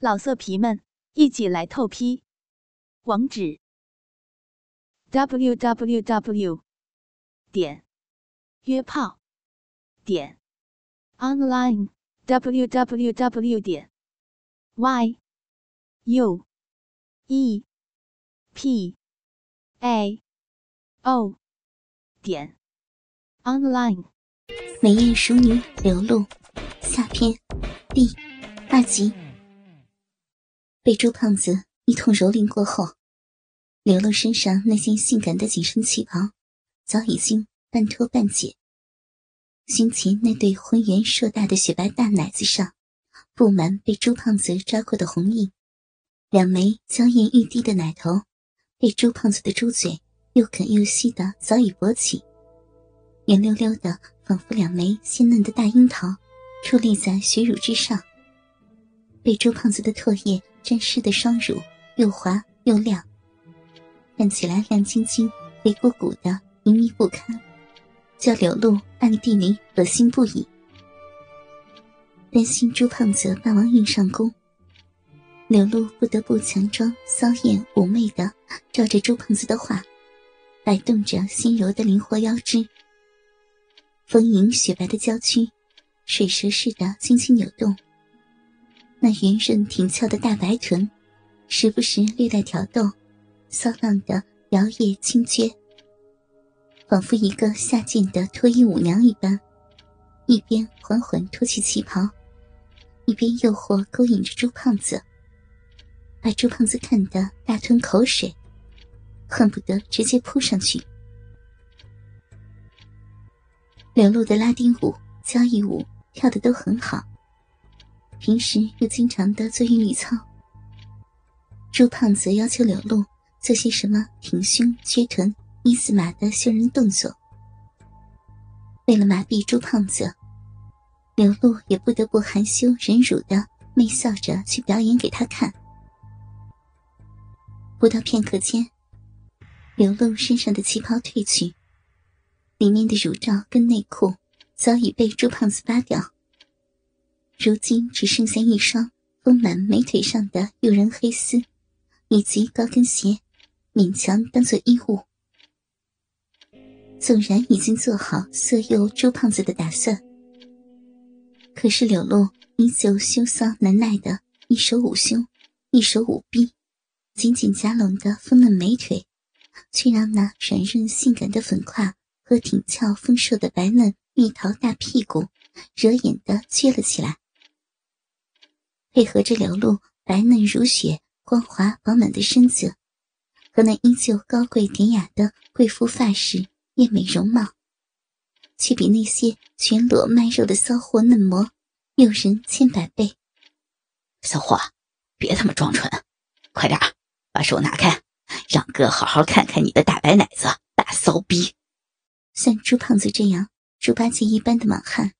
老色皮们，一起来透批！网址：w w w 点约炮点 online w w w 点 y u e p a o 点 online。美艳熟女流露下篇第二集。被朱胖子一通蹂躏过后，流露身上那件性感的紧身旗袍早已经半脱半解，胸前那对浑圆硕大的雪白大奶子上布满被朱胖子抓过的红印，两枚娇艳欲滴的奶头被朱胖子的猪嘴又啃又吸的早已勃起，圆溜溜的，仿佛两枚鲜嫩的大樱桃矗立在血乳之上，被朱胖子的唾液。沾湿的双乳又滑又亮，看起来亮晶晶、肥鼓鼓的，淫靡不堪，叫柳露暗地里恶心不已。担心朱胖子霸王硬上弓，柳露不得不强装骚艳妩媚的，照着朱胖子的话，摆动着纤柔的灵活腰肢，丰盈雪白的娇躯，水蛇似的轻轻扭动。那圆润挺翘的大白臀，时不时略带挑逗，骚浪的摇曳轻撅，仿佛一个下贱的脱衣舞娘一般，一边缓缓脱去旗袍，一边诱惑勾引着朱胖子，把朱胖子看得大吞口水，恨不得直接扑上去。流露的拉丁舞、交谊舞跳的都很好。平时又经常的做韵律操，朱胖子要求柳露做些什么挺胸、撅臀、一字马的秀人动作。为了麻痹朱胖子，柳露也不得不含羞忍辱的媚笑着去表演给他看。不到片刻间，柳露身上的旗袍褪去，里面的乳罩跟内裤早已被朱胖子扒掉。如今只剩下一双丰满美腿上的诱人黑丝，以及高跟鞋，勉强当做衣物。纵然已经做好色诱朱胖子的打算，可是柳露依旧羞骚难耐的，一手捂胸，一手捂臂，紧紧夹拢的丰嫩美腿，却让那软润性感的粉胯和挺翘丰硕的白嫩蜜桃大屁股惹眼的撅了起来。配合着流露白嫩如雪、光滑饱满的身子，和那依旧高贵典雅的贵妇发饰、艳美容貌，却比那些全裸卖肉的骚货嫩模诱人千百倍。小伙，别他妈装纯，快点把手拿开，让哥好好看看你的大白奶子、大骚逼。像猪胖子这样猪八戒一般的莽汉，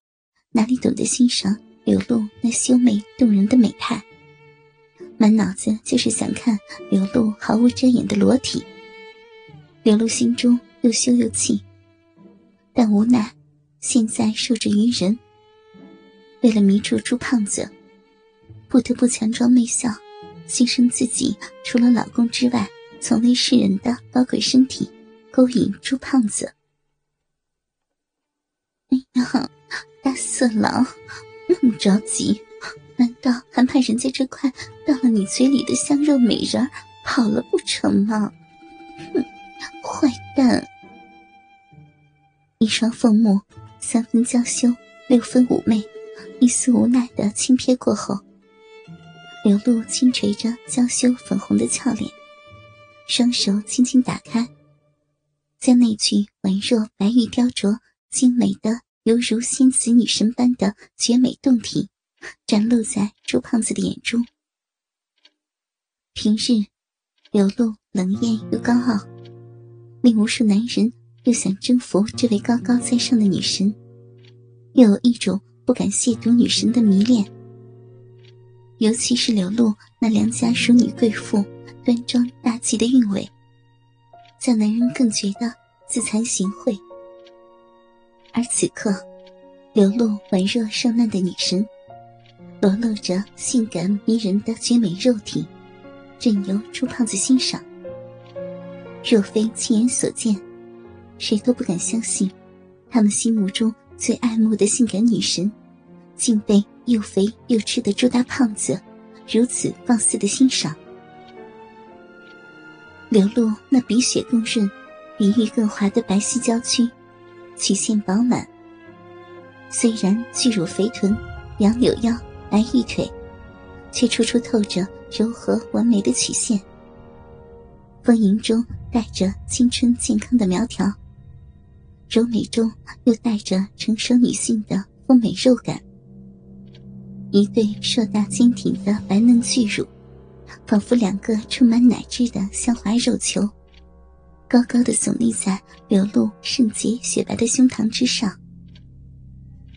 哪里懂得欣赏？流露那秀美动人的美态，满脑子就是想看流露毫无遮掩的裸体。流露心中又羞又气，但无奈现在受制于人，为了迷住朱胖子，不得不强装媚笑，牺牲自己除了老公之外从未示人的高贵身体，勾引朱胖子。哎呀，大色狼！这么着急，难道还怕人家这块到了你嘴里的香肉美人跑了不成吗？哼，坏蛋！一双凤目，三分娇羞，六分妩媚，一丝无奈的轻瞥过后，流露轻垂着娇羞粉红的俏脸，双手轻轻打开，将那具宛若白玉雕琢、精美的。犹如仙子女神般的绝美动体，展露在朱胖子的眼中。平日，流露冷艳又高傲，令无数男人又想征服这位高高在上的女神，又有一种不敢亵渎女神的迷恋。尤其是流露那良家淑女贵妇端庄大气的韵味，叫男人更觉得自惭形秽。而此刻，流露宛若圣难的女神，裸露着性感迷人的绝美肉体，任由朱胖子欣赏。若非亲眼所见，谁都不敢相信，他们心目中最爱慕的性感女神，竟被又肥又吃的朱大胖子如此放肆的欣赏。流露那比雪更润、比玉更滑的白皙娇躯，曲线饱满。虽然巨乳肥臀、杨柳腰、白玉腿，却处处透着柔和完美的曲线。丰盈中带着青春健康的苗条，柔美中又带着成熟女性的丰美肉感。一对硕大坚挺的白嫩巨乳，仿佛两个充满奶汁的香滑肉球，高高的耸立在流露圣洁雪白的胸膛之上。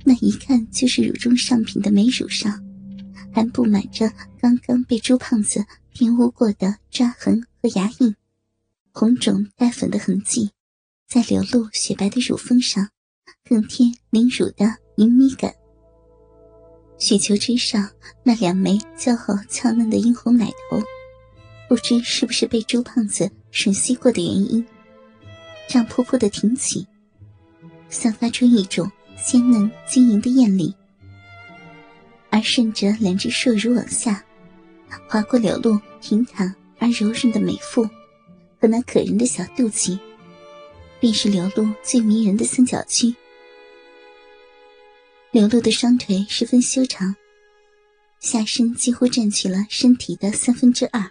那一看就是乳中上品的美乳上，还布满着刚刚被朱胖子玷污过的抓痕和牙印。红肿带粉的痕迹，在流露雪白的乳峰上，更添凌乳的隐秘感。雪球之上那两枚姣好俏嫩的殷红奶头，不知是不是被朱胖子吮吸过的原因，胀扑扑的挺起，散发出一种鲜嫩晶莹的艳丽。而顺着两只硕乳往下，划过流露平坦而柔润的美腹。和那可人的小肚脐，便是流露最迷人的三角区。流露的双腿十分修长，下身几乎占据了身体的三分之二。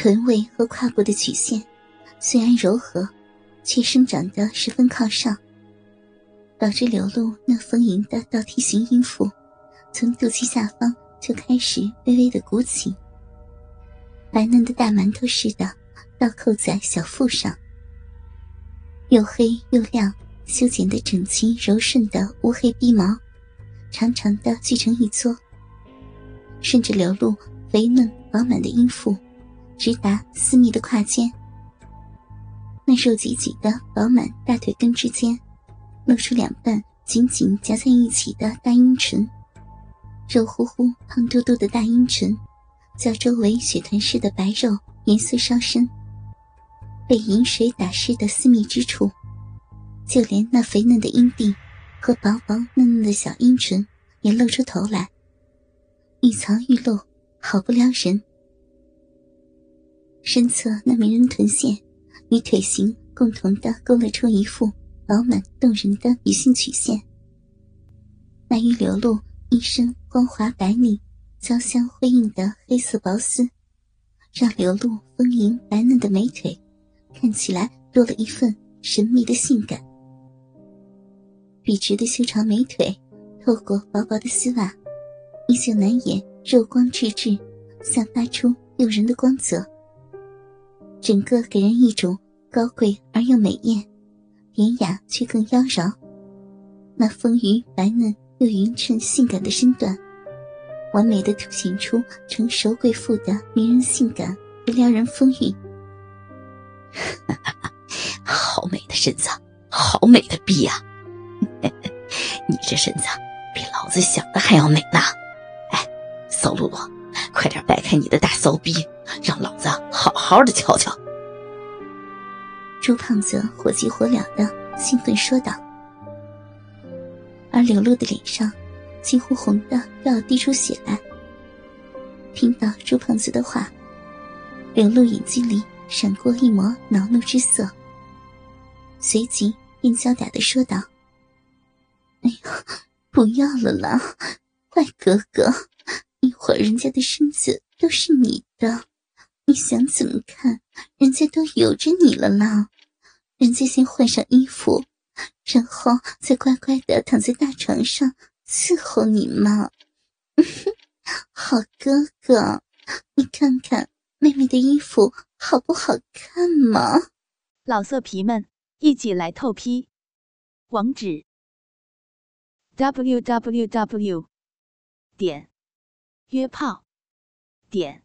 臀位和胯部的曲线虽然柔和，却生长得十分靠上，导致流露那丰盈的倒梯形阴腹，从肚脐下方就开始微微的鼓起，白嫩的大馒头似的。倒扣在小腹上，又黑又亮，修剪的整齐柔顺的乌黑鼻毛，长长的聚成一撮，顺着流露肥嫩饱满的阴腹，直达私密的胯间。那肉挤挤的饱满大腿根之间，露出两半紧紧夹在一起的大阴唇，肉乎乎、胖嘟嘟的大阴唇，较周围雪团似的白肉颜色稍深。被饮水打湿的私密之处，就连那肥嫩的阴蒂和薄薄嫩嫩的小阴唇也露出头来，欲藏欲露，好不撩人。身侧那迷人臀线与腿型共同的勾勒出一副饱满动人的女性曲线。那于流露一身光滑白腻、交相辉映的黑色薄丝，让流露丰盈白嫩的美腿。看起来多了一份神秘的性感，笔直的修长美腿透过薄薄的丝袜，依旧难掩肉光质质，散发出诱人的光泽。整个给人一种高贵而又美艳，典雅却更妖娆。那丰腴白嫩又匀称性感的身段，完美的凸显出成熟贵妇的迷人性感和撩人风韵。好美的身子，好美的逼呀！你这身子比老子想的还要美呢！哎，骚露露，快点摆开你的大骚逼，让老子好好的瞧瞧。朱胖子火急火燎的兴奋说道，而柳露的脸上几乎红的要滴出血来。听到朱胖子的话，柳露眼睛里。闪过一抹恼怒之色，随即便娇嗲的说道：“哎呀，不要了啦，坏哥哥，一会儿人家的身子都是你的，你想怎么看？人家都由着你了啦，人家先换上衣服，然后再乖乖的躺在大床上伺候你嘛。好哥哥，你看看妹妹的衣服。”好不好看嘛？老色皮们，一起来透批！网址：w w w 点约炮点